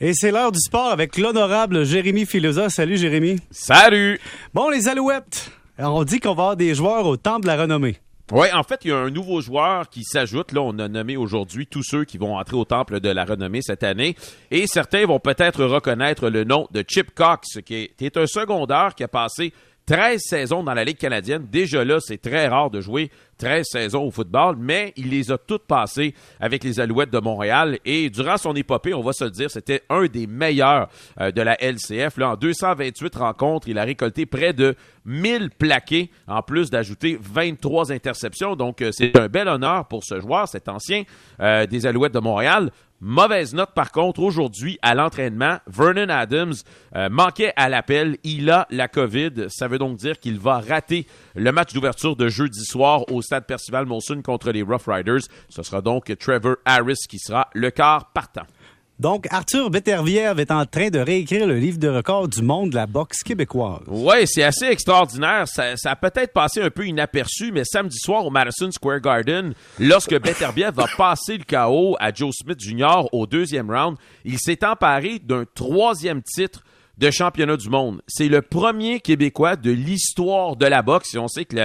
Et c'est l'heure du sport avec l'honorable Jérémy Filosa. Salut Jérémy. Salut! Bon, les Alouettes, on dit qu'on va avoir des joueurs au temple de la renommée. Oui, en fait, il y a un nouveau joueur qui s'ajoute. Là, on a nommé aujourd'hui tous ceux qui vont entrer au temple de la renommée cette année. Et certains vont peut-être reconnaître le nom de Chip Cox, qui est un secondaire qui a passé 13 saisons dans la Ligue canadienne. Déjà là, c'est très rare de jouer 13 saisons au football, mais il les a toutes passées avec les Alouettes de Montréal. Et durant son épopée, on va se le dire, c'était un des meilleurs euh, de la LCF. Là, en 228 rencontres, il a récolté près de 1000 plaqués, en plus d'ajouter 23 interceptions. Donc, euh, c'est un bel honneur pour ce joueur, cet ancien euh, des Alouettes de Montréal. Mauvaise note par contre aujourd'hui à l'entraînement. Vernon Adams manquait à l'appel. Il a la COVID. Ça veut donc dire qu'il va rater le match d'ouverture de jeudi soir au stade Percival Monson contre les Rough Riders. Ce sera donc Trevor Harris qui sera le quart partant. Donc, Arthur Beterbiev est en train de réécrire le livre de record du monde de la boxe québécoise. Oui, c'est assez extraordinaire. Ça, a peut-être passé un peu inaperçu, mais samedi soir au Madison Square Garden, lorsque Beterbiev va passer le KO à Joe Smith Jr. au deuxième round, il s'est emparé d'un troisième titre de championnat du monde. C'est le premier Québécois de l'histoire de la boxe. Et on sait que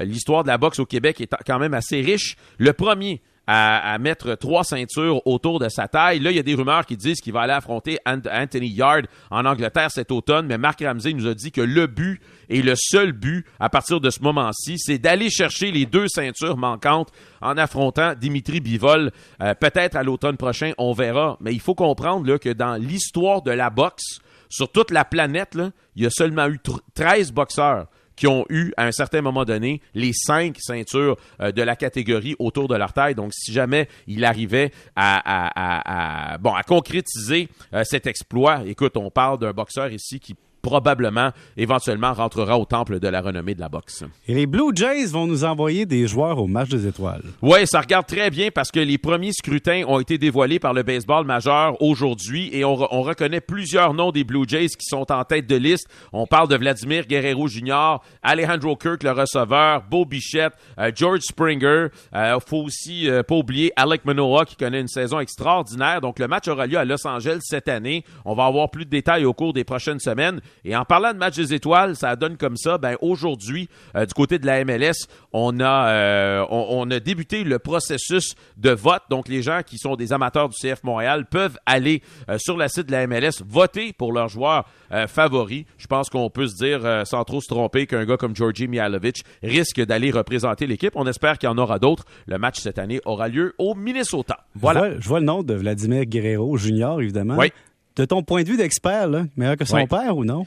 l'histoire de la boxe au Québec est quand même assez riche. Le premier à, mettre trois ceintures autour de sa taille. Là, il y a des rumeurs qui disent qu'il va aller affronter Anthony Yard en Angleterre cet automne, mais Marc Ramsey nous a dit que le but et le seul but à partir de ce moment-ci, c'est d'aller chercher les deux ceintures manquantes en affrontant Dimitri Bivol. Euh, peut-être à l'automne prochain, on verra. Mais il faut comprendre là, que dans l'histoire de la boxe, sur toute la planète, il y a seulement eu 13 boxeurs qui ont eu à un certain moment donné les cinq ceintures euh, de la catégorie autour de leur taille. Donc, si jamais il arrivait à, bon à concrétiser euh, cet exploit, écoute, on parle d'un boxeur ici qui probablement, éventuellement, rentrera au temple de la renommée de la boxe. Et les Blue Jays vont nous envoyer des joueurs au match des étoiles. Oui, ça regarde très bien parce que les premiers scrutins ont été dévoilés par le baseball majeur aujourd'hui et on, reconnaît plusieurs noms des Blue Jays qui sont en tête de liste. On parle de Vladimir Guerrero Jr., Alejandro Kirk, le receveur, Beau Bichette, euh, George Springer. Il euh, faut aussi euh, pas oublier Alec Manoa qui connaît une saison extraordinaire. Donc le match aura lieu à Los Angeles cette année. On va avoir plus de détails au cours des prochaines semaines. Et en parlant de match des étoiles, ça donne comme ça. Ben aujourd'hui, euh, du côté de la MLS, on a euh, on, a débuté le processus de vote. Donc les gens qui sont des amateurs du CF Montréal peuvent aller euh, sur le site de la MLS voter pour leur joueur favori. Je pense qu'on peut se dire sans trop se tromper qu'un gars comme Georgi Mihalovic risque d'aller représenter l'équipe. On espère qu'il y en aura d'autres. Le match cette année aura lieu au Minnesota. Voilà. Je vois, le nom de Vladimir Guerrero Junior évidemment. Oui de ton point de vue d'expert, meilleur que son père ou non?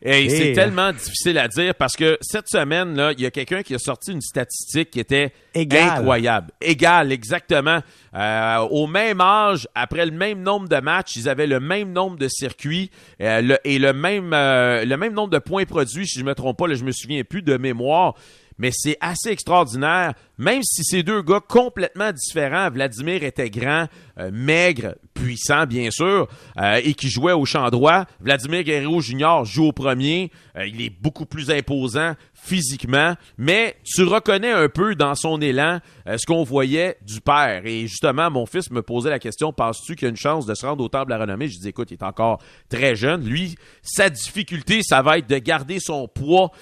Et c'est tellement difficile à dire parce que cette semaine, là, il y a quelqu'un qui a sorti une statistique qui était incroyable. Égal, exactement. Euh, au même âge, après le même nombre de matchs, ils avaient le même nombre de circuits euh, et le même, euh, le même nombre de points produits, si je ne me trompe pas, là, je me souviens plus de mémoire mais c'est assez extraordinaire. Même si ces deux gars complètement différents, Vladimir était grand, euh, maigre, puissant bien sûr, euh, et qui jouait au champ droit. Vladimir Guerrero Jr. joue au premier. Euh, il est beaucoup plus imposant physiquement, mais tu reconnais un peu dans son élan ce qu'on voyait du père. Et justement, mon fils me posait la question, penses-tu qu'il y a une chance de se rendre au temple à renommée? Je dis, écoute, il est encore très jeune. Lui, sa difficulté, ça va être de garder son poids,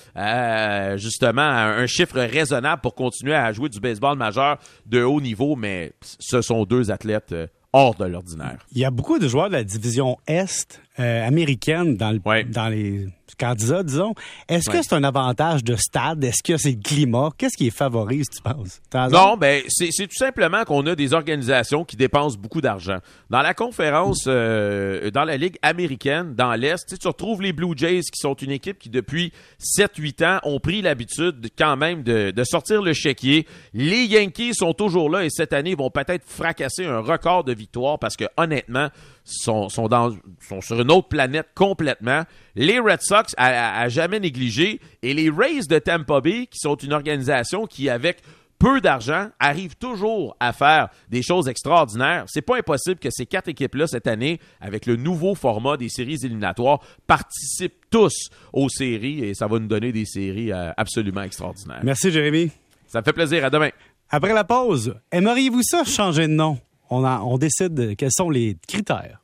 justement, à un chiffre raisonnable pour continuer à jouer du baseball majeur de haut niveau, mais ce sont deux athlètes euh, hors de l'ordinaire. Il y a beaucoup de joueurs de la division Est euh, américaine dans, le, dans les candidats, disons. Est-ce que c'est un avantage de stade? Est-ce que c'est le climat? Qu'est-ce qui est favorise, tu penses? Non, ben, c'est tout simplement qu'on a des organisations qui dépensent beaucoup d'argent. Dans la conférence, euh, dans la Ligue américaine, dans l'Est, tu retrouves les Blue Jays qui sont une équipe qui, depuis 7-8 ans, ont pris l'habitude quand même de, de sortir le chéquier. Les Yankees sont toujours là et cette année vont peut-être fracasser un record de victoire parce que, honnêtement, sont, sont, dans, sont sur une autre planète complètement. Les Red Sox à, jamais négligé et les Rays de Tampa Bay, qui sont une organisation qui, avec peu d'argent, arrive toujours à faire des choses extraordinaires. C'est pas impossible que ces quatre équipes-là, cette année, avec le nouveau format des séries éliminatoires, participent tous aux séries et ça va nous donner des séries euh, absolument extraordinaires. Merci, Jérémy. Ça me fait plaisir. À demain. Après la pause, aimeriez-vous ça changer de nom? on, on décide quels sont les critères.